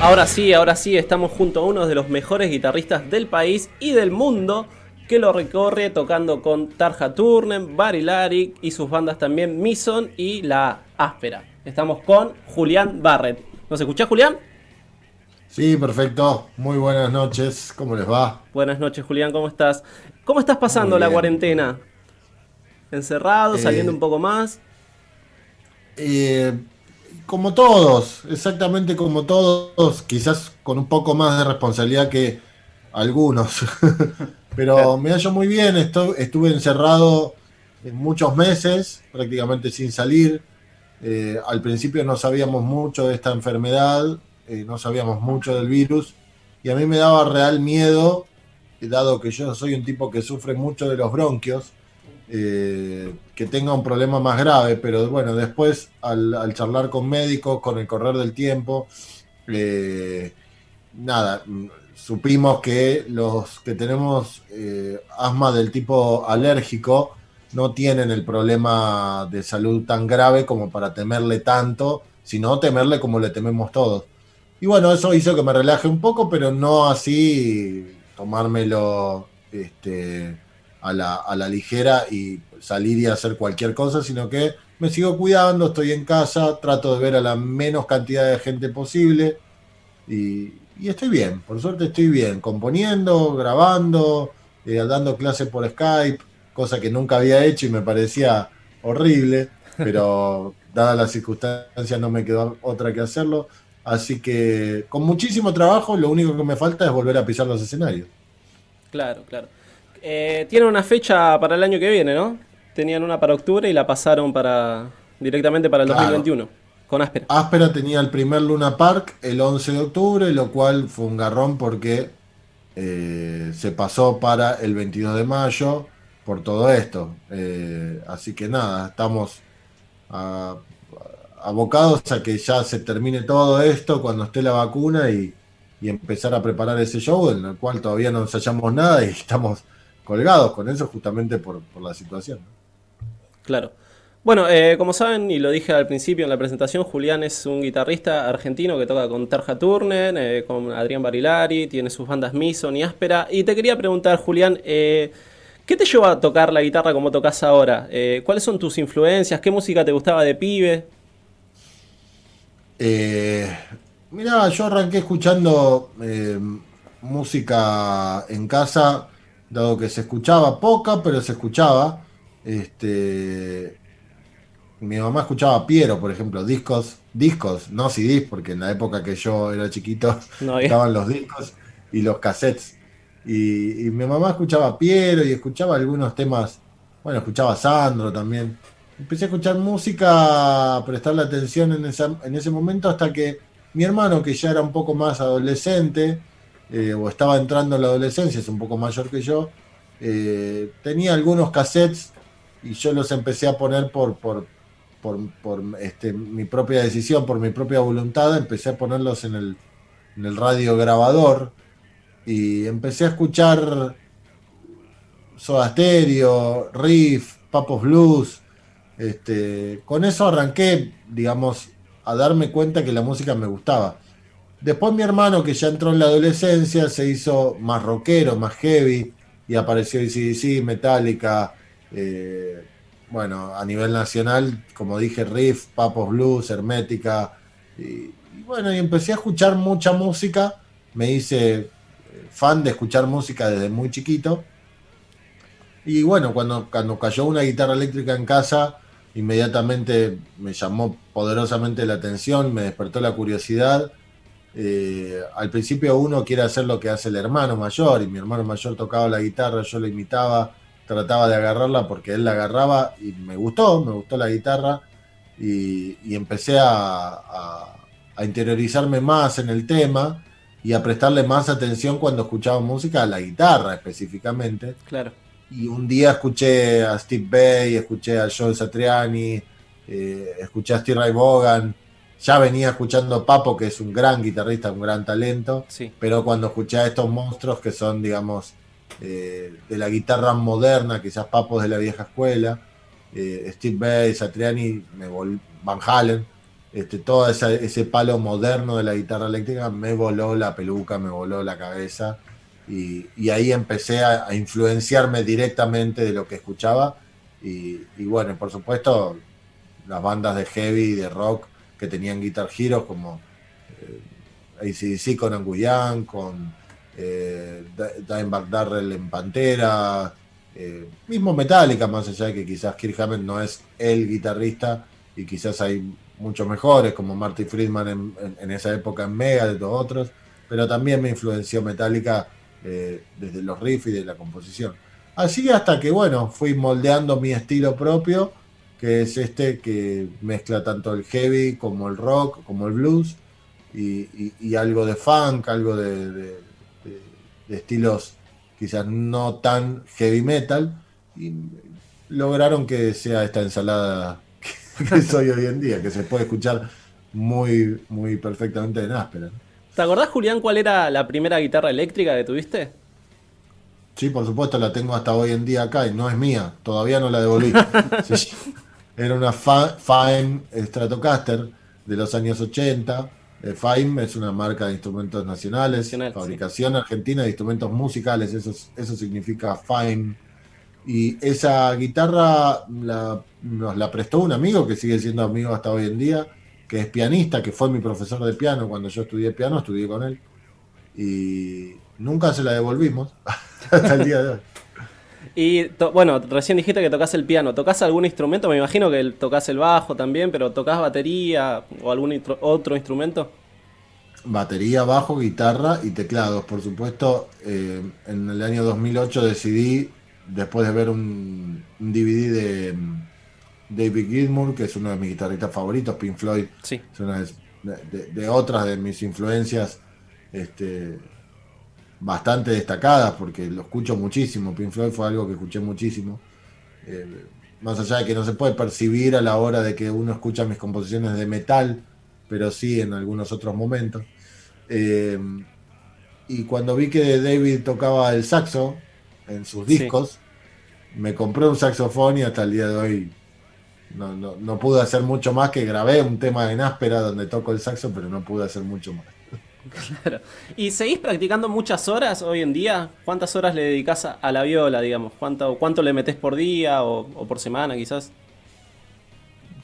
Ahora sí, ahora sí, estamos junto a uno de los mejores guitarristas del país y del mundo que lo recorre tocando con Tarja Turner, Barilari y sus bandas también Mison y La Áspera. Estamos con Julián Barrett. ¿Nos escuchás, Julián? Sí, perfecto. Muy buenas noches. ¿Cómo les va? Buenas noches, Julián. ¿Cómo estás? ¿Cómo estás pasando la cuarentena? ¿Encerrado? ¿Saliendo Eh, un poco más? Eh, como todos, exactamente como todos, quizás con un poco más de responsabilidad que algunos. Pero me hallo muy bien, estu- estuve encerrado en muchos meses, prácticamente sin salir. Eh, al principio no sabíamos mucho de esta enfermedad, eh, no sabíamos mucho del virus, y a mí me daba real miedo, dado que yo soy un tipo que sufre mucho de los bronquios, eh, que tenga un problema más grave, pero bueno, después al, charlar con médicos, con el correr del tiempo, eh, nada, supimos que los que tenemos eh, asma del tipo alérgico no tienen el problema de salud tan grave como para temerle tanto, sino temerle como le tememos todos. Y bueno, eso hizo que me relaje un poco, pero no así tomármelo este, a, la, a la ligera y salir y hacer cualquier cosa, sino que me sigo cuidando, estoy en casa, trato de ver a la menos cantidad de gente posible y, y estoy bien, por suerte estoy bien, componiendo, grabando, eh, dando clases por Skype, cosa que nunca había hecho y me parecía horrible, pero dadas las circunstancias no me quedó otra que hacerlo. Así que con muchísimo trabajo, lo único que me falta es volver a pisar los escenarios. Claro, claro. Eh, tienen una fecha para el año que viene, ¿no? Tenían una para octubre y la pasaron para directamente para el Claro. 2021, con áspera. Áspera tenía el primer Luna Park el 11 de octubre, lo cual fue un garrón porque eh, se pasó para el 22 de mayo por todo esto. Eh, así que nada, estamos a- abocados a que ya se termine todo esto cuando esté la vacuna y, y empezar a preparar ese show en el cual todavía no ensayamos nada y estamos colgados con eso justamente por, por la situación. Claro. Bueno, eh, como saben, y lo dije al principio en la presentación, Julián es un guitarrista argentino que toca con Tarja Turner, eh, con Adrián Barilari, tiene sus bandas Mison y Áspera. Y te quería preguntar, Julián, eh, ¿qué te llevó a tocar la guitarra como tocas ahora? ¿Cuáles son tus influencias? ¿Qué música te gustaba de pibe? Mirá, yo arranqué escuchando música en casa, dado que se escuchaba poca, pero se escuchaba. Este, mi mamá escuchaba Piero, por ejemplo, discos, discos, no CDs, porque en la época que yo era chiquito No estaban los discos y los cassettes. Y, y mi mamá escuchaba Piero y escuchaba algunos temas, bueno, escuchaba Sandro también. Empecé a escuchar música, a prestarle atención en, esa- en ese momento hasta que mi hermano, que ya era un poco más adolescente, eh, o estaba entrando en la adolescencia, es un poco mayor que yo, eh, tenía algunos cassettes y yo los empecé a poner por, por, por, por, este, mi propia decisión, por mi propia voluntad, empecé a ponerlos en el, en el radio grabador y empecé a escuchar Soda Stereo, Riff, Papos Blues. Este, con eso arranqué, digamos, a darme cuenta que la música me gustaba. Después mi hermano, que ya entró en la adolescencia, se hizo más rockero, más heavy, y apareció ACDC, Metallica, eh, bueno, a nivel nacional, como dije, Riff, Papos Blues, Hermética, y, y bueno, y empecé a escuchar mucha música, me hice eh, fan de escuchar música desde muy chiquito, y bueno, cuando, cuando cayó una guitarra eléctrica en casa, inmediatamente me llamó poderosamente la atención, me despertó la curiosidad. Eh, al principio uno quiere hacer lo que hace el hermano mayor, y mi hermano mayor tocaba la guitarra, yo la imitaba, trataba de agarrarla porque él la agarraba y me gustó, me gustó la guitarra y, y empecé a, a- a interiorizarme más en el tema y a prestarle más atención cuando escuchaba música a la guitarra específicamente. Claro. Y un día escuché a Steve Bay, escuché a Joe Satriani, eh, escuché a Steve Ray Vaughan. Ya venía escuchando Papo, que es un gran guitarrista, un gran talento. Sí. Pero cuando escuché a estos monstruos que son, digamos, eh, de la guitarra moderna, quizás Papos de la vieja escuela, eh, Steve Bay, Satriani, Van Halen, este, todo ese palo moderno de la guitarra eléctrica me voló la peluca, me voló la cabeza. Y, ahí empecé a, influenciarme directamente de lo que escuchaba. Y, bueno, por supuesto, las bandas de heavy y de rock que tenían Guitar Hero, como eh, ACDC con Anguyan, con eh, Dimebag Darrell en Pantera, eh, mismo Metallica, más allá de que quizás Kirk Hammett no es el guitarrista y quizás hay muchos mejores, como Marty Friedman en, esa época en Mega, de todos otros, pero también me influenció Metallica eh, desde los riffs y de la composición. Así hasta que, bueno, fui moldeando mi estilo propio, que es este que mezcla tanto el heavy como el rock, como el blues, y, algo de funk, algo de, estilos quizás no tan heavy metal, y lograron que sea esta ensalada que soy hoy en día, que se puede escuchar muy, muy perfectamente en áspera. ¿Te acordás, Julián, cuál era la primera guitarra eléctrica que tuviste? Sí, por supuesto, la tengo hasta hoy en día acá y no es mía, todavía no la devolví. Era una Fime Stratocaster de los años 80. Eh, Fime es una marca de instrumentos nacionales, fabricación argentina de instrumentos musicales, eso, eso significa Fime. Y esa guitarra nos la prestó un amigo que sigue siendo amigo hasta hoy en día que es pianista, que fue mi profesor de piano cuando yo estudié piano, estudié con él. Y nunca se la devolvimos hasta el día de hoy. Y bueno, recién dijiste que tocas el piano. ¿Tocas algún instrumento? Me imagino que tocas el bajo también, pero ¿tocas batería o algún otro instrumento? Batería, bajo, guitarra y teclados. Por supuesto, eh, en el año 2008 decidí, después de ver un DVD de David Gilmour, que es uno de mis guitarristas favoritos, Pink Floyd, sí. es una de, otras de mis influencias este, bastante destacadas, porque lo escucho muchísimo. Pink Floyd fue algo que escuché muchísimo. Eh, más allá de que no se puede percibir a la hora de que uno escucha mis composiciones de metal, pero sí en algunos otros momentos. Eh, y cuando vi que David tocaba el saxo en sus discos, me compré un saxofón y hasta el día de hoy no, no, no, pude hacer mucho más que grabé un tema en áspera donde toco el saxo, pero no pude hacer mucho más. Claro. ¿Y seguís practicando muchas horas hoy en día? ¿Cuántas horas le dedicas a la viola, digamos? ¿Cuánto, cuánto le metes por día o, por semana quizás?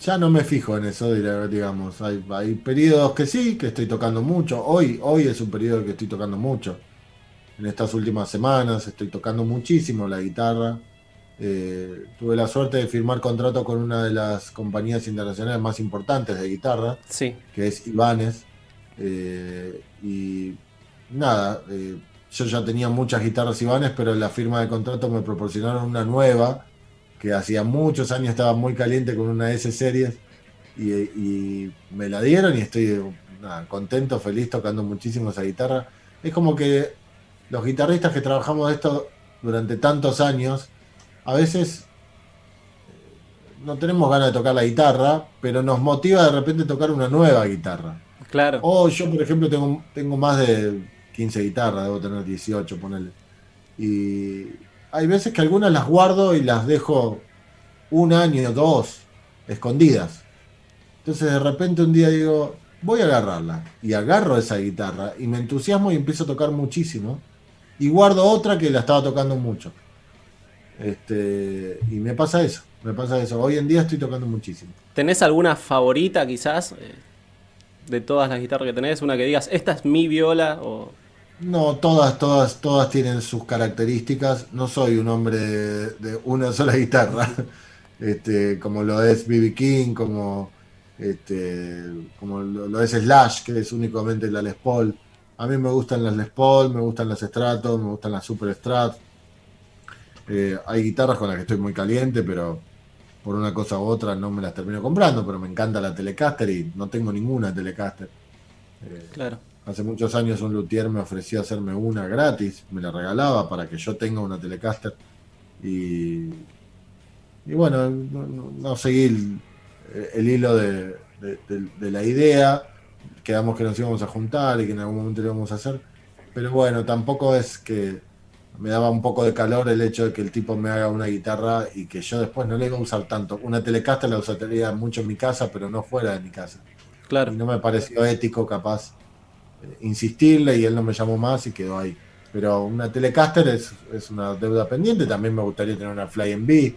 Ya no me fijo en eso, digamos. Hay, hay periodos que sí, que estoy tocando mucho. Hoy, hoy es un periodo que estoy tocando mucho. En estas últimas semanas estoy tocando muchísimo la guitarra. Eh, tuve la suerte de firmar contrato con una de las compañías internacionales más importantes de guitarra, que es Ibanez. Eh, y nada, eh, yo ya tenía muchas guitarras Ibanez, pero en la firma de contrato me proporcionaron una nueva, que hacía muchos años estaba muy caliente con una S Series, y, me la dieron y estoy contento, feliz tocando muchísimo esa guitarra. Es como que los guitarristas que trabajamos esto durante tantos años, a veces no tenemos ganas de tocar la guitarra, pero nos motiva de repente tocar una nueva guitarra. Claro. O yo, por ejemplo, tengo, tengo más de 15 guitarras, debo tener 18, ponerle. Y hay veces que algunas las guardo y las dejo un año, dos, escondidas. Entonces de repente un día digo, voy a agarrarla. Y agarro esa guitarra y me entusiasmo y empiezo a tocar muchísimo. Y guardo otra que la estaba tocando mucho. Este, y me pasa eso, me pasa eso. Hoy en día estoy tocando muchísimo. ¿Tenés alguna favorita quizás eh, de todas las guitarras que tenés? Una que digas, esta es mi viola o... No, todas, todas, todas tienen sus características. No soy un hombre de, una sola guitarra, este, como lo es BB King, como, este, como lo, es Slash, que es únicamente la Les Paul. A mí me gustan las Les Paul, me gustan las Stratos, me gustan las Super Strat. Eh, hay guitarras con las que estoy muy caliente, pero por una cosa u otra no me las termino comprando, pero me encanta la Telecaster y no tengo ninguna Telecaster. Eh, claro. Hace muchos años un luthier me ofreció hacerme una gratis, me la regalaba para que yo tenga una Telecaster. Y, y bueno, no, seguí el, hilo de, de, la idea. Quedamos que nos íbamos a juntar y que en algún momento lo íbamos a hacer. Pero bueno, tampoco es que me daba un poco de calor el hecho de que el tipo me haga una guitarra y que yo después no le iba a usar tanto. Una Telecaster la usaría mucho en mi casa, pero no fuera de mi casa. Claro. Y no me pareció ético, capaz, eh, insistirle y él no me llamó más y quedó ahí. Pero una Telecaster es, es una deuda pendiente. También me gustaría tener una Flying B.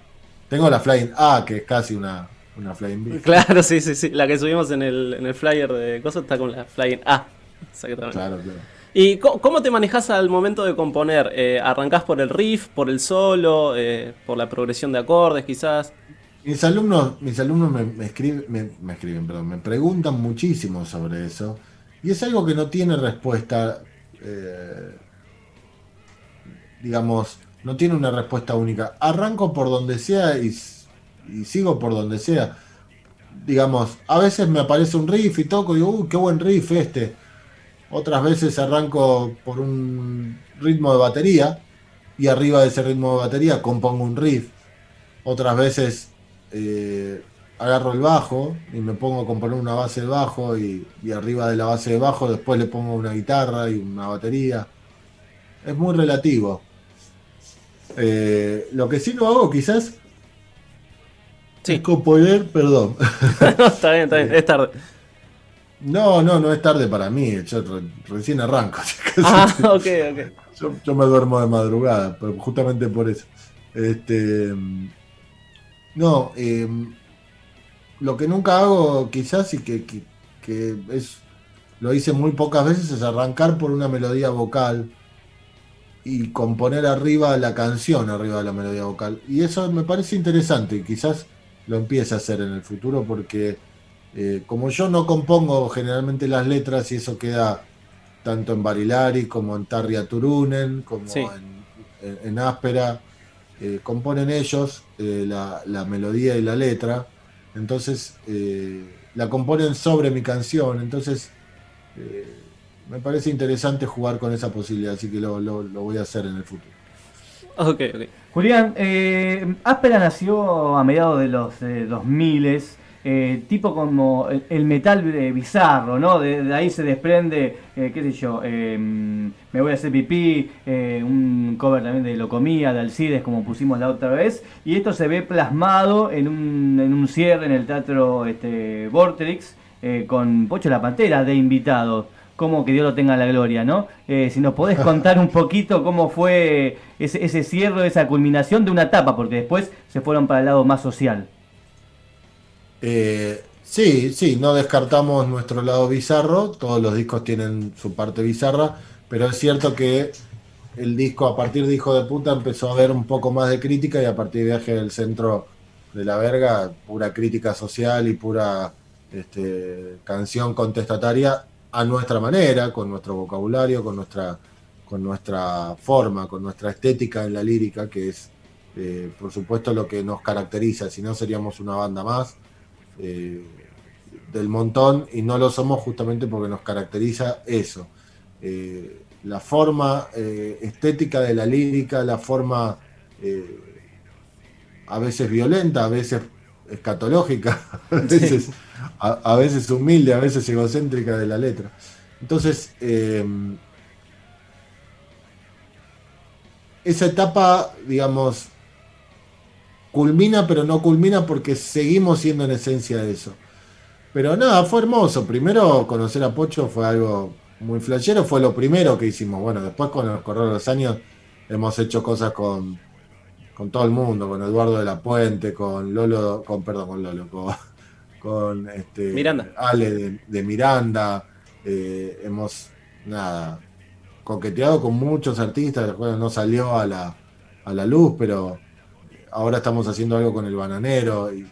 Tengo la Flying A, que es casi una, una Flying B. Claro, sí, sí, sí. La que subimos en el, en el flyer de cosas está con la Flying A. Exactamente. Claro, claro. ¿Y cómo te manejas al momento de componer? Eh, ¿Arrancás por el riff, por el solo, eh, por la progresión de acordes quizás? Mis alumnos, mis alumnos me, me escriben, me, me escriben, perdón, me preguntan muchísimo sobre eso. Y es algo que no tiene respuesta, eh, digamos, no tiene una respuesta única. Arranco por donde sea y, y sigo por donde sea. Digamos, a veces me aparece un riff y toco y digo, uy, qué buen riff este. Otras veces arranco por un ritmo de batería y arriba de ese ritmo de batería compongo un riff. Otras veces eh, agarro el bajo y me pongo a componer una base de bajo y, y arriba de la base de bajo después le pongo una guitarra y una batería. Es muy relativo. Eh, lo que sí lo hago quizás es Sí, componer, perdón. está bien, está bien, es tarde. No, no, no es tarde para mí, yo re- recién arranco. Ah, ok, ok. Yo, yo me duermo de madrugada, pero justamente por eso. Este, no, eh, lo que nunca hago quizás y que, que- que es lo hice muy pocas veces es arrancar por una melodía vocal y componer arriba la canción arriba de la melodía vocal. Y eso me parece interesante y quizás lo empiece a hacer en el futuro porque eh, como yo no compongo generalmente las letras y eso queda tanto en Barilari como en Tarria Turunen, como Sí. en, en- en Áspera, eh, componen ellos eh, la, la melodía y la letra, entonces eh, la componen sobre mi canción, entonces eh, me parece interesante jugar con esa posibilidad, así que lo, lo- lo voy a hacer en el futuro. Ok, ok. Julián, eh, Áspera nació a mediados de los eh, 2000 eh, tipo como el, metal bizarro, ¿no? De, ahí se desprende, eh, qué sé yo, eh, Me voy a hacer pipí, eh, un cover también de Locomía, de Alcides, como pusimos la otra vez, y esto se ve plasmado en un, en un cierre en el teatro este, Vortex, con Pocho la Pantera de invitado como que Dios lo tenga en la gloria, ¿no? Eh, si nos podés contar un poquito cómo fue ese, ese cierre, esa culminación de una etapa, porque después se fueron para el lado más social. Eh, sí, sí, no descartamos nuestro lado bizarro, todos los discos tienen su parte bizarra, pero es cierto que el disco a partir de Hijo de Puta empezó a ver un poco más de crítica y a partir de Viaje del Centro de la Verga, pura crítica social y pura este, canción contestataria a nuestra manera, con nuestro vocabulario, con nuestra, con nuestra forma, con nuestra estética en la lírica, que es eh, por supuesto lo que nos caracteriza, si no seríamos una banda más eh, del montón y no lo somos justamente porque nos caracteriza eso. Eh, la forma eh, estética de la lírica, la forma a veces violenta, a veces escatológica, a veces, a, a veces humilde, a veces egocéntrica de la letra. Entonces, esa etapa, digamos, culmina, pero no culmina porque seguimos siendo en esencia eso. Pero nada, fue hermoso. Primero conocer a Pocho fue algo muy flashero, fue lo primero que hicimos. Bueno, después con el correr de los años hemos hecho cosas con, con todo el mundo, con Eduardo de la Puente, con Lolo, con perdón, con Lolo, con, con este, Miranda. Ale de, de Miranda. eh, hemos nada coqueteado con muchos artistas, bueno, no salió a la, a la luz, pero ahora estamos haciendo algo con el bananero. Y,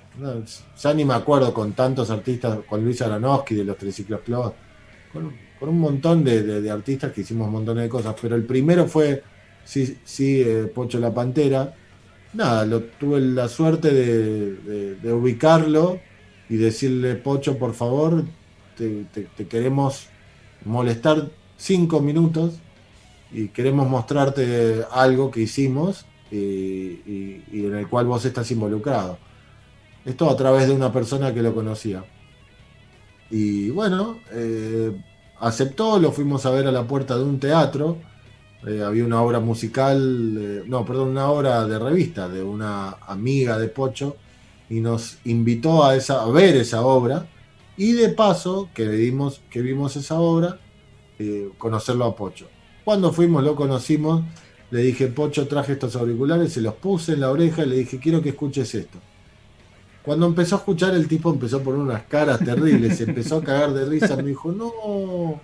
ya ni me acuerdo con tantos artistas, con Luis Aronofsky de los Triciclos Club, con, con un montón de, artistas que hicimos un montón de cosas. Pero el primero fue, sí, sí eh, Pocho la Pantera. Nada, lo, tuve la suerte de, de- ubicarlo y decirle, Pocho, por favor, te- te queremos molestar cinco minutos y queremos mostrarte algo que hicimos y, en el cual vos estás involucrado. Esto a través de una persona que lo conocía. Y bueno, eh, aceptó, lo fuimos a ver a la puerta de un teatro. Eh, había una obra musical, eh, no, perdón, una obra de revista de una amiga de Pocho y nos invitó a, esa, ver esa obra Y de paso, que vimos, que vimos esa obra, conocerlo a Pocho. Cuando fuimos, lo conocimos, le dije, Pocho, traje estos auriculares, se los puse en la oreja y le dije, quiero que escuches esto. Cuando empezó a escuchar, el tipo empezó a poner unas caras terribles, se empezó a cagar de risa, me dijo, no.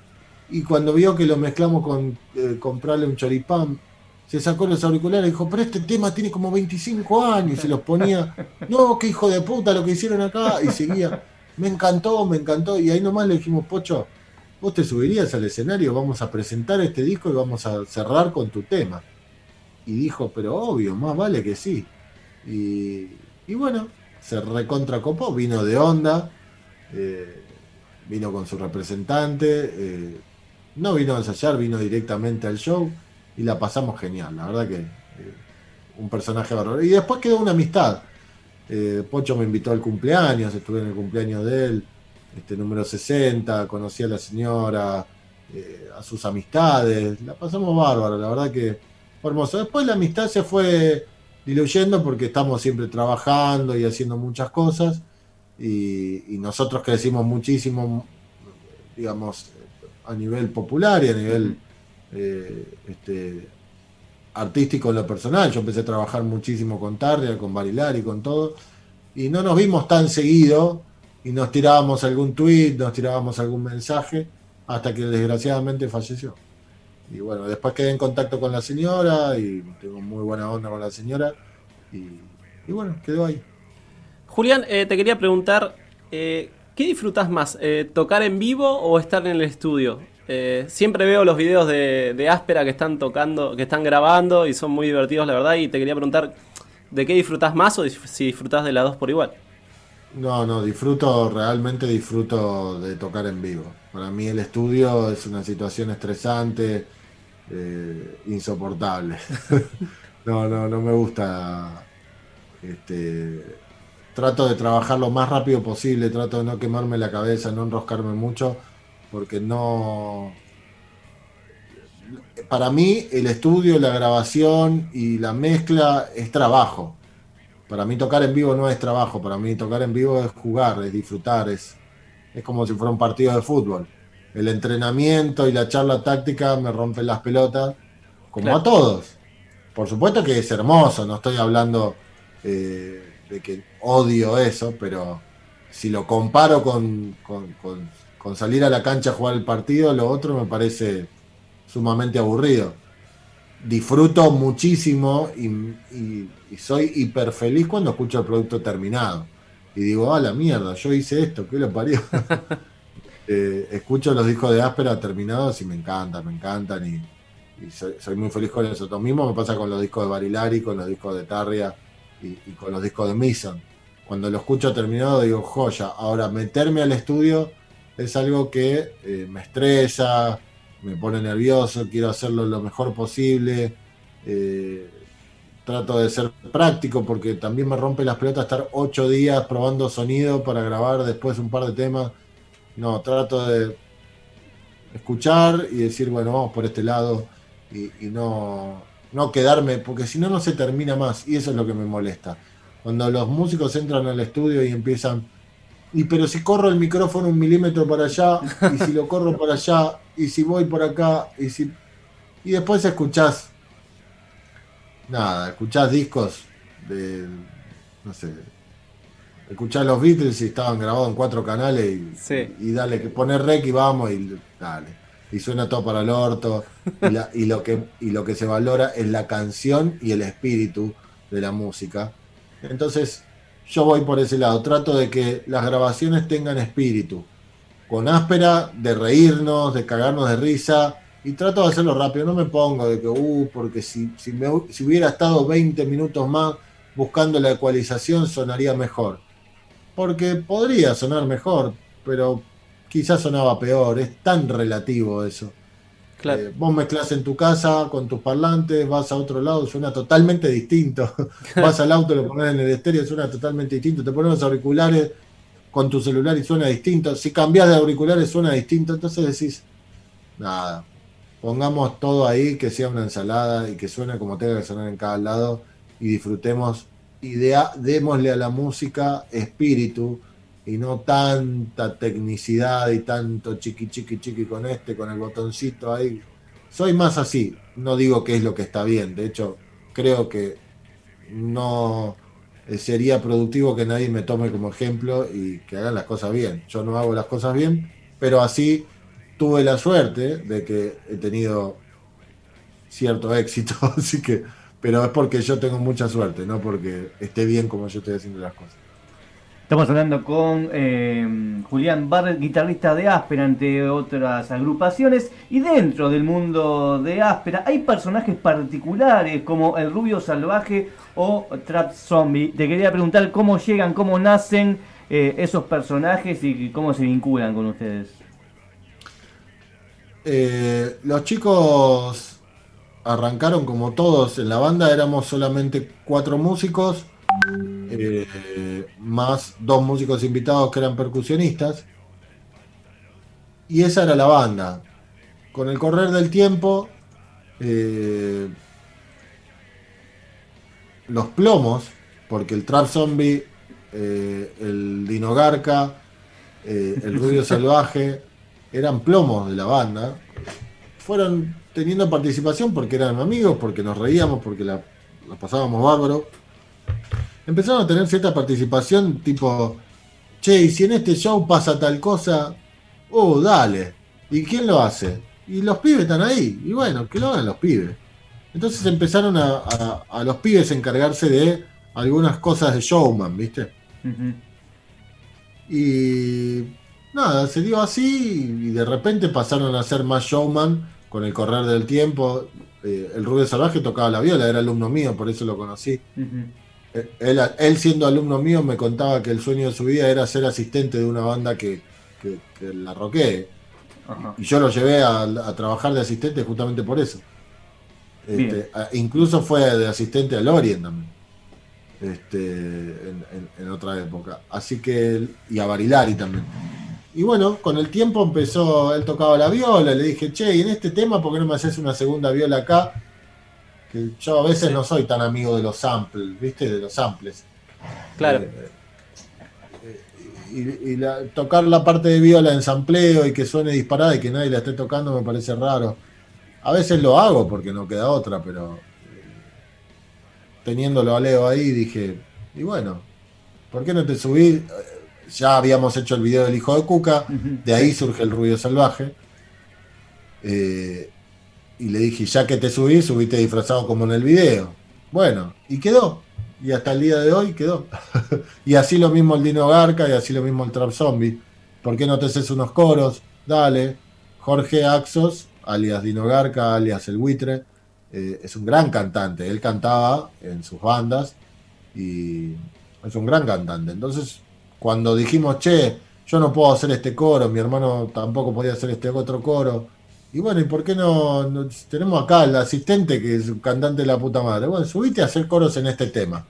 Y cuando vio que lo mezclamos con eh, comprarle un choripán, se sacó los auriculares y dijo, pero este tema tiene como 25 años, y se los ponía, no, qué hijo de puta lo que hicieron acá, y seguía, me encantó, me encantó, y ahí nomás le dijimos, Pocho, vos te subirías al escenario, vamos a presentar este disco y vamos a cerrar con tu tema. Y dijo, pero obvio, más vale que sí. Y, bueno, se recontracopó, vino de onda, eh, vino con su representante, eh, no vino a ensayar, vino directamente al show y la pasamos genial, la verdad que eh, un personaje bárbaro. Y después quedó una amistad. Pocho me invitó al cumpleaños, estuve en el cumpleaños de él, este número 60, conocí a la señora, a sus amistades, la pasamos bárbaro, la verdad que hermoso. Después la amistad se fue diluyendo porque estamos siempre trabajando y haciendo muchas cosas y, nosotros crecimos muchísimo, digamos, a nivel popular y a nivel eh, este, artístico en lo personal. Yo empecé a trabajar muchísimo con Tarria, con Barilari, con todo, y no nos vimos tan seguido y nos tirábamos algún tweet, nos tirábamos algún mensaje, hasta que desgraciadamente falleció. Y bueno, después quedé en contacto con la señora y tengo muy buena onda con la señora. Y, bueno, quedó ahí. Julián, eh, te quería preguntar, eh, ¿qué disfrutas más? Eh, ¿Tocar en vivo o estar en el estudio? siempre veo los videos de, Áspera que están tocando, que están grabando y son muy divertidos, la verdad. Y te quería preguntar, ¿de qué disfrutas más o si disfrutas de las dos por igual? No, no, disfruto, realmente disfruto de tocar en vivo. Para mí el estudio es una situación estresante, eh, insoportable. no, no, no me gusta. Este, trato de trabajar lo más rápido posible, trato de no quemarme la cabeza, no enroscarme mucho, porque no. Para mí el estudio, la grabación y la mezcla es trabajo. Para mí tocar en vivo no es trabajo, para mí tocar en vivo es jugar, es disfrutar, es, es como si fuera un partido de fútbol. El entrenamiento y la charla táctica me rompen las pelotas, como a todos. Por supuesto que es hermoso, no estoy hablando eh, de que odio eso, pero si lo comparo con, con, salir a la cancha a jugar el partido, lo otro me parece sumamente aburrido. Disfruto muchísimo y, y soy hiper feliz cuando escucho el producto terminado y digo, ah, la mierda, yo hice esto, ¿qué lo parió? Eh, escucho los discos de Áspera terminados y me encantan, me encantan y, soy, muy feliz con eso. Lo mismo me pasa con los discos de Barilari, con los discos de Tarria y, con los discos de Mason. Cuando lo escucho terminado digo, joya, ahora meterme al estudio es algo que eh, me estresa, me pone nervioso, quiero hacerlo lo mejor posible. Eh, trato de ser práctico porque también me rompe las pelotas estar ocho días probando sonido para grabar después un par de temas. No, trato de escuchar y decir, bueno, vamos por este lado y, no, no quedarme, porque si no, no se termina más y eso es lo que me molesta. Cuando los músicos entran al estudio y empiezan, y pero si corro el micrófono un milímetro para allá, y si lo corro para allá, y si voy por acá, y si... Y después escuchás nada, escuchás discos de, no sé, escuchás los Beatles y estaban grabados en cuatro canales y, dale, que poner rec y vamos y dale. Y suena todo para el orto. Y, lo que, y lo que se valora es la canción y el espíritu de la música. Entonces, yo voy por ese lado. Trato de que las grabaciones tengan espíritu. Con áspera, de reírnos, de cagarnos de risa, y trato de hacerlo rápido, no me pongo de que, uh, porque si, si, me, si hubiera estado 20 minutos más buscando la ecualización sonaría mejor. Porque podría sonar mejor, pero quizás sonaba peor, es tan relativo eso. Claro. Eh, vos mezclas en tu casa con tus parlantes, vas a otro lado, suena totalmente distinto. vas al auto, lo pones en el estéreo, suena totalmente distinto. Te pones los auriculares con tu celular y suena distinto. Si cambias de auriculares suena distinto. Entonces decís, nada, pongamos todo ahí, que sea una ensalada y que suene como tenga que sonar en cada lado y disfrutemos y démosle a la música espíritu y no tanta tecnicidad y tanto chiqui chiqui chiqui con este, con el botoncito ahí. Soy más así, no digo que es lo que está bien, de hecho creo que no eh, sería productivo que nadie me tome como ejemplo y que hagan las cosas bien. Yo no hago las cosas bien, pero así tuve la suerte de que he tenido cierto éxito, así que, pero es porque yo tengo mucha suerte, no porque esté bien como yo estoy haciendo las cosas. Estamos hablando con eh, Julián Barret, guitarrista de Áspera, entre otras agrupaciones. Y dentro del mundo de Áspera hay personajes particulares como el Rubio Salvaje o Trap Zombie. Te quería preguntar cómo llegan, cómo nacen eh, esos personajes y cómo se vinculan con ustedes. Eh, los chicos arrancaron como todos en la banda, éramos solamente cuatro músicos, eh, más dos músicos invitados que eran percusionistas, y esa era la banda. Con el correr del tiempo, eh, los plomos, porque el Trap Zombie, el Dino Garca, el Rubio Salvaje, eran plomos de la banda, fueron teniendo participación porque eran amigos, porque nos reíamos, porque la, pasábamos bárbaro. Empezaron a tener cierta participación, tipo, che, y si en este show pasa tal cosa, oh, dale. ¿Y quién lo hace? Y los pibes están ahí. Y bueno, que lo hagan los pibes. Entonces empezaron a, a, los pibes a encargarse de algunas cosas de showman, ¿viste? Y nada, se dio así y de repente pasaron a ser más showman con el correr del tiempo. Eh, el Rubio Salvaje tocaba la viola, era alumno mío, por eso lo conocí. Eh, él, siendo alumno mío me contaba que el sueño de su vida era ser asistente de una banda que, la roquee. Y yo lo llevé a, trabajar de asistente justamente por eso. Este, incluso fue de asistente a Lorien también. Este, en, otra época. Así que, y a Barilari también. Y bueno, con el tiempo empezó, él tocaba la viola, le dije, che, y en este tema, ¿por qué no me haces una segunda viola acá? Que yo a veces no soy tan amigo de los samples, ¿viste? De los samples. Claro. Eh, eh, y, tocar la parte de viola en sampleo y que suene disparada y que nadie la esté tocando me parece raro. A veces lo hago porque no queda otra, pero eh, teniéndolo a Leo ahí dije, y bueno, ¿por qué no te subí? Ya habíamos hecho el video del hijo de Cuca, de ahí surge el ruido salvaje. Eh, y le dije, ya que te subí, subiste disfrazado como en el video. Bueno, y quedó. Y hasta el día de hoy quedó. y así lo mismo el Dino Garca y así lo mismo el Trap Zombie. ¿Por qué no te haces unos coros? Dale. Jorge Axos, alias Dino Garca, alias El Buitre, eh, es un gran cantante. Él cantaba en sus bandas y es un gran cantante. Entonces cuando dijimos, che, yo no puedo hacer este coro, mi hermano tampoco podía hacer este otro coro. Y bueno, ¿y por qué no, tenemos acá el asistente que es cantante de la puta madre? Bueno, subiste a hacer coros en este tema.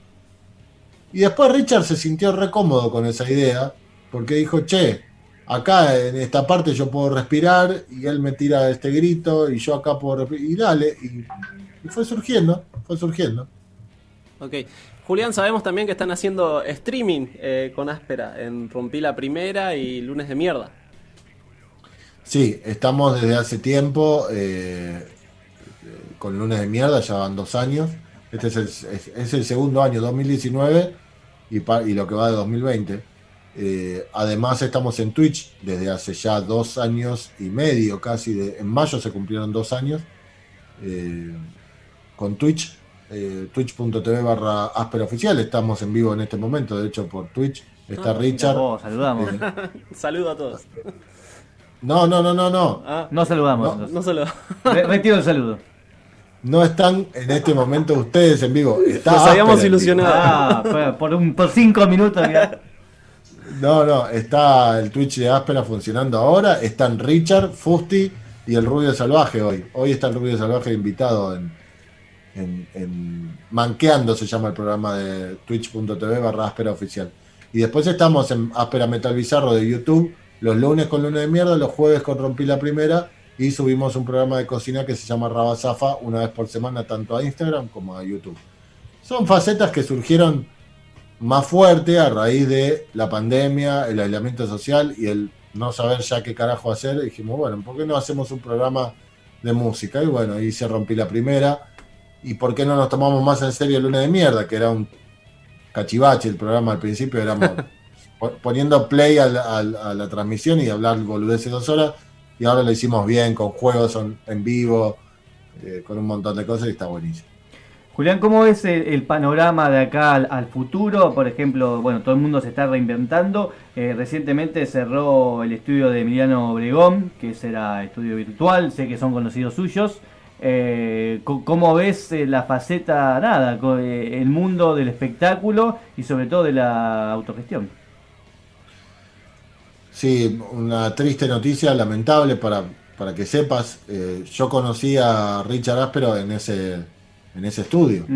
Y después Richard se sintió re cómodo con esa idea, porque dijo, che, acá en esta parte yo puedo respirar, y él me tira este grito, y yo acá puedo respirar, y dale, y, y fue surgiendo, fue surgiendo. Ok, Julián, sabemos también que están haciendo streaming eh, con Áspera en Rompí la Primera y Lunes de Mierda. Sí, estamos desde hace tiempo eh, con Lunes de Mierda, ya van dos años. Este es el, segundo año, 2019, y, y, lo que va de 2020. Eh, además estamos en Twitch desde hace ya dos años y medio, casi. en mayo se cumplieron dos años. con Twitch eh, twitch.tv barra áspera oficial. Estamos en vivo en este momento, de hecho, por Twitch. Está ah, Richard. saludamos. Saludo a todos. No, no, no, no, no. Ah, no saludamos. No, no retiro el saludo. No están en este momento ustedes en vivo. Nos habíamos ilusionado. Ah, por, un, por cinco minutos No, no, está el Twitch de Áspera funcionando ahora. Están Richard, Fusti y el Rubio Salvaje hoy. Hoy está el Rubio Salvaje invitado en, en, Manqueando se llama el programa de twitch.tv barra áspera oficial. Y después estamos en áspera metal bizarro de YouTube, los lunes con lunes de mierda, los jueves con rompí la primera y subimos un programa de cocina que se llama Rabazafa una vez por semana tanto a Instagram como a YouTube. Son facetas que surgieron más fuerte a raíz de la pandemia, el aislamiento social y el no saber ya qué carajo hacer. dijimos, bueno, ¿por qué no hacemos un programa de música? Y bueno, ahí se rompí la primera. ¿Y por qué no nos tomamos más en serio Luna de Mierda? Que era un cachivache el programa al principio, éramos poniendo play a la, transmisión y hablar boludeces dos horas. Y ahora lo hicimos bien, con juegos en vivo, eh, con un montón de cosas y está buenísimo. Julián, ¿cómo ves el, panorama de acá al, futuro? Por ejemplo, bueno, todo el mundo se está reinventando. Eh, recientemente cerró el estudio de Emiliano Obregón, que será estudio virtual, sé que son conocidos suyos. Eh, ¿Cómo ves eh, la faceta, nada, el mundo del espectáculo y sobre todo de la autogestión? Sí, una triste noticia, lamentable para, para que sepas. yo conocí a Richard Áspero en ese en ese estudio.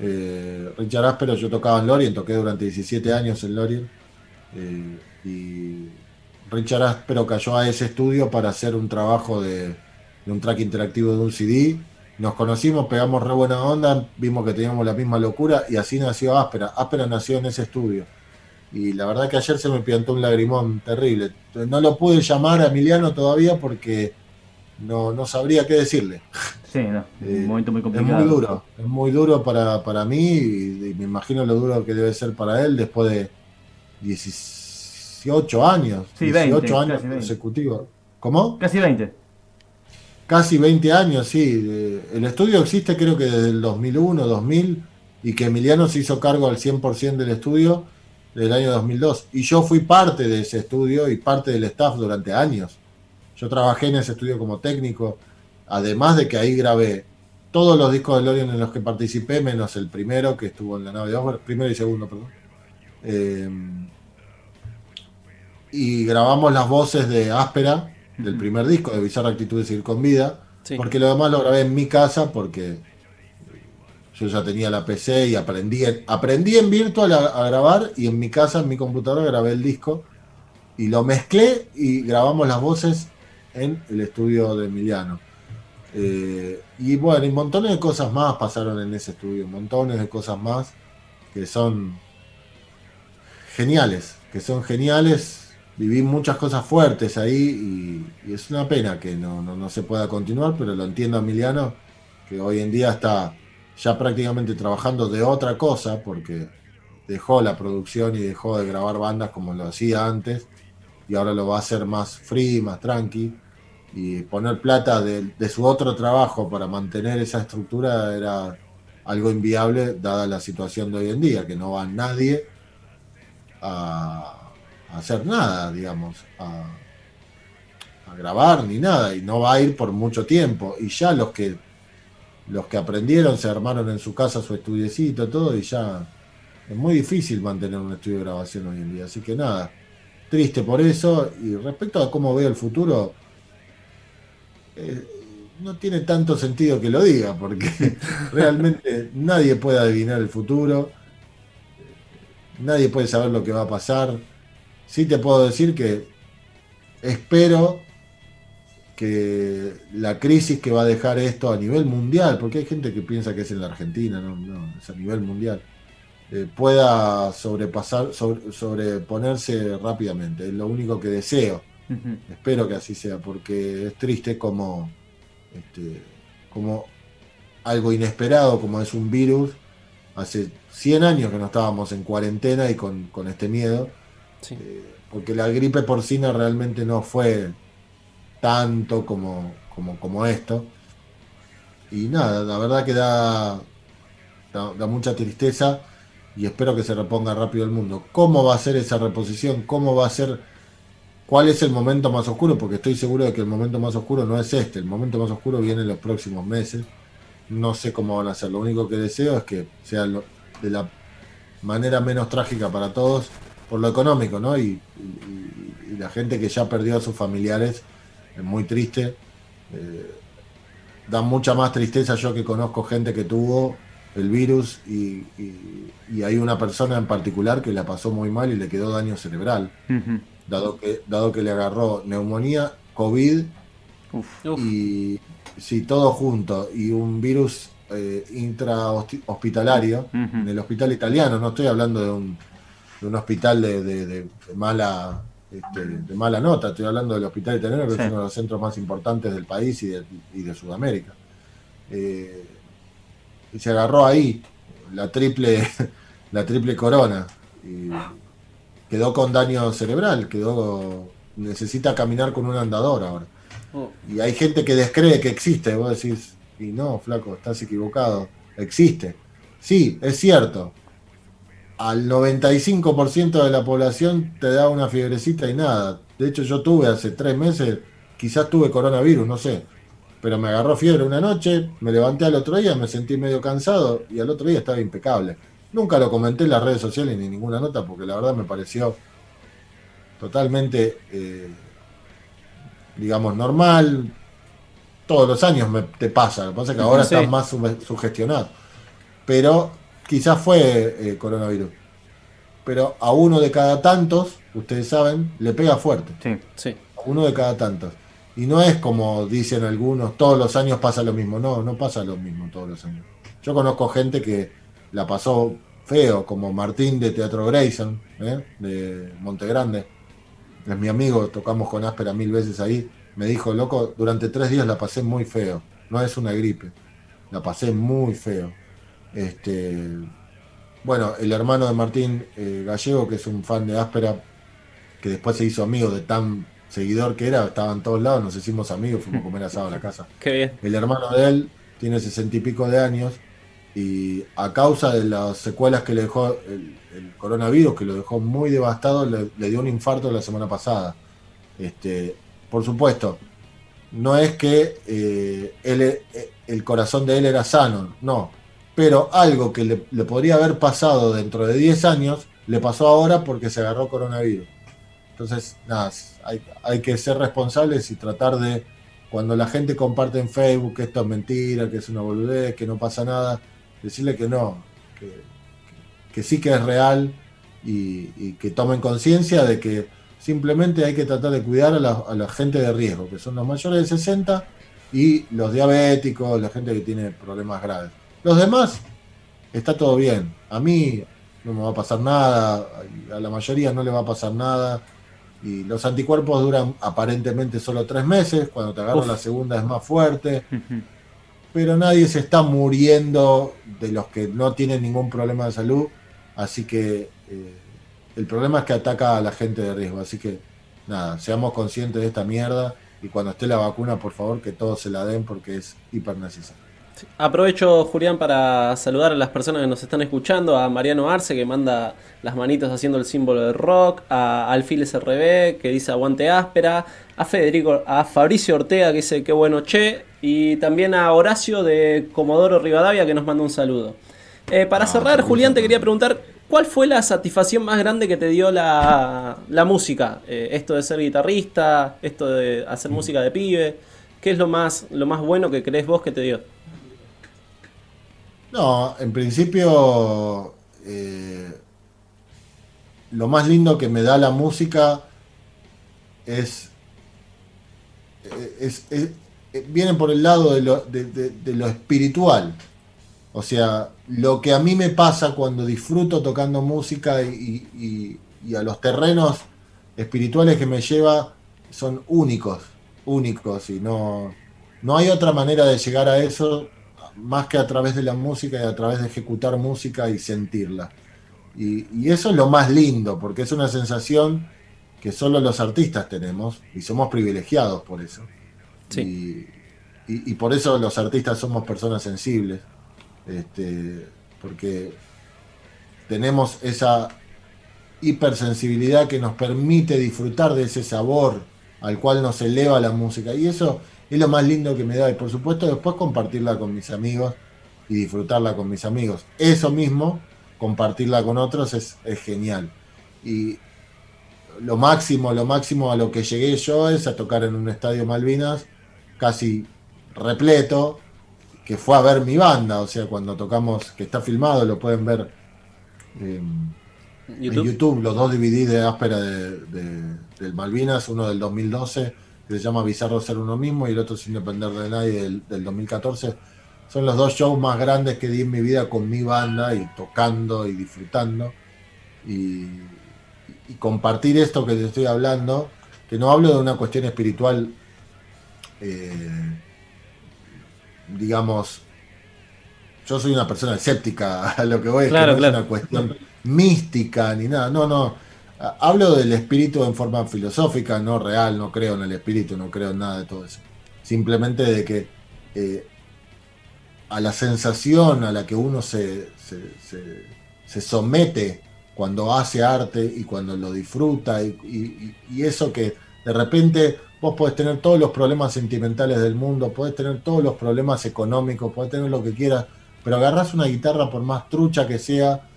Eh, Richard Áspero, yo tocaba en Lorien, toqué durante 17 años en Lorien. Eh, y Richard Áspero cayó a ese estudio para hacer un trabajo de, un track interactivo de un CD. Nos conocimos, pegamos re buena onda, vimos que teníamos la misma locura y así nació Áspera. Áspera nació en ese estudio. Y la verdad que ayer se me piantó un lagrimón terrible. No lo pude llamar a Emiliano todavía porque no, no sabría qué decirle. Sí, no, un eh, momento muy complicado. Es muy duro, es muy duro para, para mí y, me imagino lo duro que debe ser para él después de 18 años, sí, 18 años consecutivos. ¿Cómo? Casi 20. Casi 20 años, sí. El estudio existe creo que desde el 2001, 2000 y que Emiliano se hizo cargo al 100% del estudio del año 2002. Y yo fui parte de ese estudio y parte del staff durante años. Yo trabajé en ese estudio como técnico, además de que ahí grabé todos los discos de Lorian en los que participé, menos el primero que estuvo en la nave de Osborne, primero y segundo, perdón. Eh, y grabamos las voces de Áspera, del primer disco, de Bizarra Actitud de Seguir con Vida, porque lo demás lo grabé en mi casa, porque yo ya tenía la PC y aprendí en, aprendí en virtual a grabar, y en mi casa, en mi computadora, grabé el disco, y lo mezclé y grabamos las voces en el estudio de Emiliano. Eh, y bueno, y montones de cosas más pasaron en ese estudio, montones de cosas más que son geniales, que son geniales. Viví muchas cosas fuertes ahí y, es una pena que no, no, se pueda continuar, pero lo entiendo Emiliano, que hoy en día está ya prácticamente trabajando de otra cosa, porque dejó la producción y dejó de grabar bandas como lo hacía antes, y ahora lo va a hacer más free, más tranqui. Y poner plata de, su otro trabajo para mantener esa estructura era algo inviable dada la situación de hoy en día, que no va nadie a, hacer nada, digamos, a, grabar ni nada, y no va a ir por mucho tiempo. Y ya los que los que aprendieron se armaron en su casa su estudiecito, todo, y ya es muy difícil mantener un estudio de grabación hoy en día. Así que nada, triste por eso. Y respecto a cómo veo el futuro, eh, no tiene tanto sentido que lo diga, porque realmente nadie puede adivinar el futuro, nadie puede saber lo que va a pasar. Sí te puedo decir que espero que la crisis que va a dejar esto a nivel mundial, porque hay gente que piensa que es en la Argentina, no, es a nivel mundial, eh, pueda sobrepasar, sobreponerse rápidamente. Es lo único que deseo Espero que así sea, porque es triste como, este, como algo inesperado, como es un virus. Hace 100 años que no estábamos en cuarentena y con, este miedo. Eh, porque la gripe porcina realmente no fue tanto como, como, como esto. Y nada, la verdad que da, da, mucha tristeza y espero que se reponga rápido el mundo. ¿Cómo va a ser esa reposición? ¿Cómo va a ser ¿Cuál es el momento más oscuro? Porque estoy seguro de que el momento más oscuro no es este. El momento más oscuro viene en los próximos meses. No sé cómo van a ser. Lo único que deseo es que sea de la manera menos trágica para todos, por lo económico, ¿no? Y, la gente que ya perdió a sus familiares es muy triste. Eh, da mucha más tristeza yo que conozco gente que tuvo el virus y, hay una persona en particular que la pasó muy mal y le quedó daño cerebral dado que, dado que le agarró neumonía, COVID y sí, todo junto, y un virus eh, intrahospitalario, Ujú. en el hospital italiano, no estoy hablando de un, de un hospital de, de- de- de mala este, de mala nota, estoy hablando del hospital italiano, que Sí. es uno de los centros más importantes del país y de, y de Sudamérica. Eh, y se agarró ahí la triple, la triple corona. Y quedó con daño cerebral, quedó necesita caminar con un andador ahora. Oh, Y hay gente que descree que existe. Vos decís, y no, flaco, estás equivocado. Existe. Sí, es cierto. Al 95% de la población te da una fiebrecita y nada. De hecho, yo tuve hace tres meses, quizás tuve coronavirus, no sé. Pero me agarró fiebre una noche, me levanté al otro día, me sentí medio cansado y al otro día estaba impecable. Nunca lo comenté en las redes sociales ni en ninguna nota porque la verdad me pareció totalmente, eh, digamos, normal. Todos los años me, te pasa, lo que pasa es que ahora Sí. estás más sugestionado. Pero quizás fue eh, coronavirus. Pero a uno de cada tantos, ustedes saben, le pega fuerte. Sí. sí. A uno de cada tantos. Y no es como dicen algunos, todos los años pasa lo mismo. No, no pasa lo mismo todos los años. Yo conozco gente que la pasó feo, como Martín de Teatro Grayson, ¿eh? de Montegrande. Es mi amigo, tocamos con áspera mil veces ahí. Me dijo, loco, durante tres días la pasé muy feo. No es una gripe. La pasé muy feo. Este, bueno, el hermano de Martín eh, Gallego, que es un fan de áspera, que después se hizo amigo de tan seguidor que era, estaba en todos lados, nos hicimos amigos, fuimos a comer asado a la casa. Qué bien. El hermano de él tiene sesenta y pico de años y a causa de las secuelas que le dejó el, el coronavirus, que lo dejó muy devastado, le, le dio un infarto la semana pasada. Este, por supuesto, no es que eh, él, eh, el corazón de él era sano, no, pero algo que le, podría haber pasado dentro de 10 años, le pasó ahora porque se agarró coronavirus. Entonces, nada, hay, hay que ser responsables y tratar de, cuando la gente comparte en Facebook que esto es mentira, que es una boludez, que no pasa nada, decirle que no, que, sí que es real y, que tomen conciencia de que simplemente hay que tratar de cuidar a la, a la gente de riesgo, que son los mayores de 60 y los diabéticos, la gente que tiene problemas graves. Los demás, está todo bien. A mí no me va a pasar nada, a la mayoría no le va a pasar nada. Y los anticuerpos duran aparentemente solo tres meses, cuando te agarran Uf. la segunda es más fuerte, pero nadie se está muriendo de los que no tienen ningún problema de salud, así que eh, el problema es que ataca a la gente de riesgo, así que nada, seamos conscientes de esta mierda y cuando esté la vacuna, por favor, que todos se la den porque es hiper necesario. Aprovecho, Julián, para saludar a las personas que nos están escuchando, a Mariano Arce, que manda las manitos haciendo el símbolo del rock, a Alfiles RB, que dice aguante áspera, a Federico, a Fabricio Ortega, que dice qué bueno che, y también a Horacio de Comodoro Rivadavia, que nos manda un saludo. Eh, para Ah, cerrar, Julián, te quería preguntar, ¿cuál fue la satisfacción más grande que te dio la, la música? Eh, esto de ser guitarrista, esto de hacer música de pibe, ¿qué es lo más, lo más bueno que crees vos que te dio? No, en principio eh, lo más lindo que me da la música es, eh, es- es- eh, viene por el lado de lo, de- lo espiritual. O sea, lo que a mí me pasa cuando disfruto tocando música y- y- y a los terrenos espirituales que me lleva son únicos, únicos y no, no hay otra manera de llegar a eso más que a través de la música y a través de ejecutar música y sentirla. Y, y eso es lo más lindo, porque es una sensación que solo los artistas tenemos y somos privilegiados por eso. Sí. Y, y- y por eso los artistas somos personas sensibles, este, porque tenemos esa hipersensibilidad que nos permite disfrutar de ese sabor al cual nos eleva la música. Y eso es lo más lindo que me da. Y por supuesto después compartirla con mis amigos y disfrutarla con mis amigos. Eso mismo, compartirla con otros es, es genial. Y lo máximo, lo máximo a lo que llegué yo es a tocar en un estadio Malvinas casi repleto, que fue a ver mi banda, o sea, cuando tocamos, que está filmado, lo pueden ver en, YouTube. en YouTube, los dos DVD de áspera de, de- del Malvinas, uno del 2012, que se llama Bizarro Ser Uno Mismo, y el otro Sin Depender de Nadie del, del 2014. son los dos shows más grandes que di en mi vida con mi banda y tocando y disfrutando. Y, y compartir esto que te estoy hablando, que no hablo de una cuestión espiritual, eh, digamos, yo soy una persona escéptica a lo que voy, Claro, no claro. es una cuestión mística ni nada, no, no. Hablo del espíritu en forma filosófica, no real, no creo en el espíritu, no creo en nada de todo eso. Simplemente de que eh, a la sensación a la que uno se, se- se- se somete cuando hace arte y cuando lo disfruta y, y- y eso que de repente vos podés tener todos los problemas sentimentales del mundo, podés tener todos los problemas económicos, podés tener lo que quieras, pero agarrás una guitarra por más trucha que sea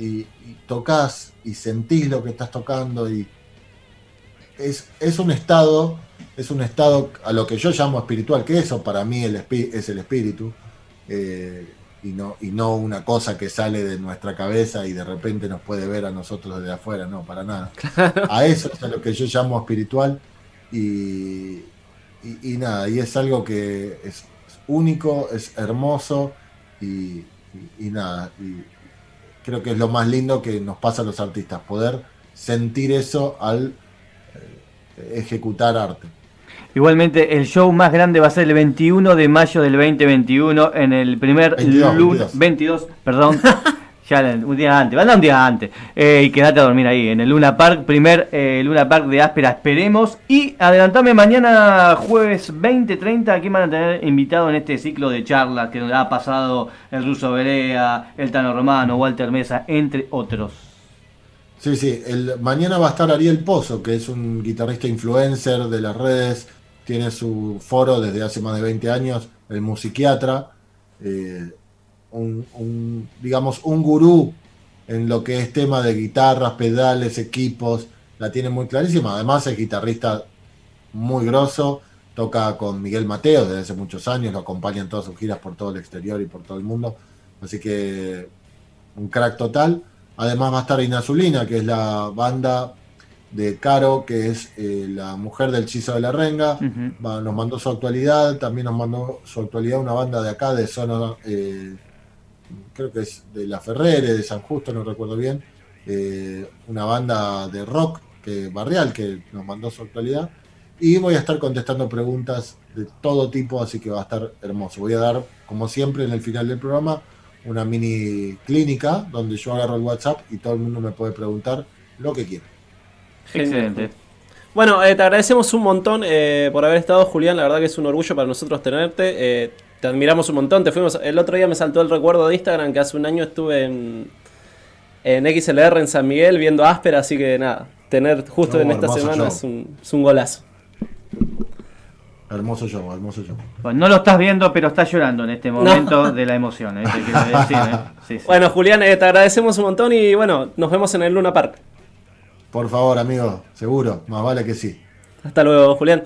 y, y tocas y sentís lo que estás tocando y es, es un estado, es un estado a lo que yo llamo espiritual, que eso para mí el es el espíritu, eh, y, no, y no una cosa que sale de nuestra cabeza y de repente nos puede ver a nosotros desde afuera, no, para nada. A eso es a lo que yo llamo espiritual y, y, y nada, y es algo que es, es único, es hermoso y, y- y nada, y creo que es lo más lindo que nos pasa a los artistas, poder sentir eso al eh, ejecutar arte. Igualmente, el show más grande va a ser el 21 de mayo del 2021 en el primer 22, lunes. 22, perdón. un día antes, anda un día antes. Eh, y quédate a dormir ahí, en el Luna Park, primer eh, Luna Park de Áspera, esperemos. Y adelantame mañana, jueves 20-30, aquí van a tener invitado en este ciclo de charlas que ha pasado el Ruso Berea, el Tano Romano, Walter Mesa, entre otros. Sí, sí, el, mañana va a estar Ariel Pozo, que es un guitarrista influencer de las redes, tiene su foro desde hace más de 20 años, el musiquiatra, eh, un, un, digamos, un gurú en lo que es tema de guitarras, pedales, equipos, la tiene muy clarísima, además es guitarrista muy grosso, toca con Miguel Mateo desde hace muchos años, lo acompaña en todas sus giras por todo el exterior y por todo el mundo, así que un crack total. Además va a estar Inazulina, que es la banda de Caro, que es eh, la mujer del Chizo de la Renga. Va- nos mandó su actualidad, también nos mandó su actualidad una banda de acá, de zona, eh, creo que es de La Ferrere, de San Justo, no recuerdo bien. eh, una banda de rock que barrial que nos mandó su actualidad. Y voy a estar contestando preguntas de todo tipo, así que va a estar hermoso. Voy a dar, como siempre, en el final del programa, una mini clínica donde yo agarro el WhatsApp y todo el mundo me puede preguntar lo que quiera. Excelente. Bueno, eh, te agradecemos un montón eh, por haber estado, Julián. La verdad que es un orgullo para nosotros tenerte. Te admiramos un montón. Te fuimos. El otro día me saltó el recuerdo de Instagram que hace un año estuve en, en XLR en San Miguel viendo Áspera, así que nada. Tener justo No, en esta semana es un, es un golazo. Hermoso show, hermoso show. Bueno, no lo estás viendo, pero estás llorando en este momento de la emoción. ¿eh? Decir, ¿eh? Sí, sí. Bueno, Julián, eh, te agradecemos un montón y bueno, nos vemos en el Luna Park. Por favor, amigo, seguro, más vale que sí. Hasta luego, Julián.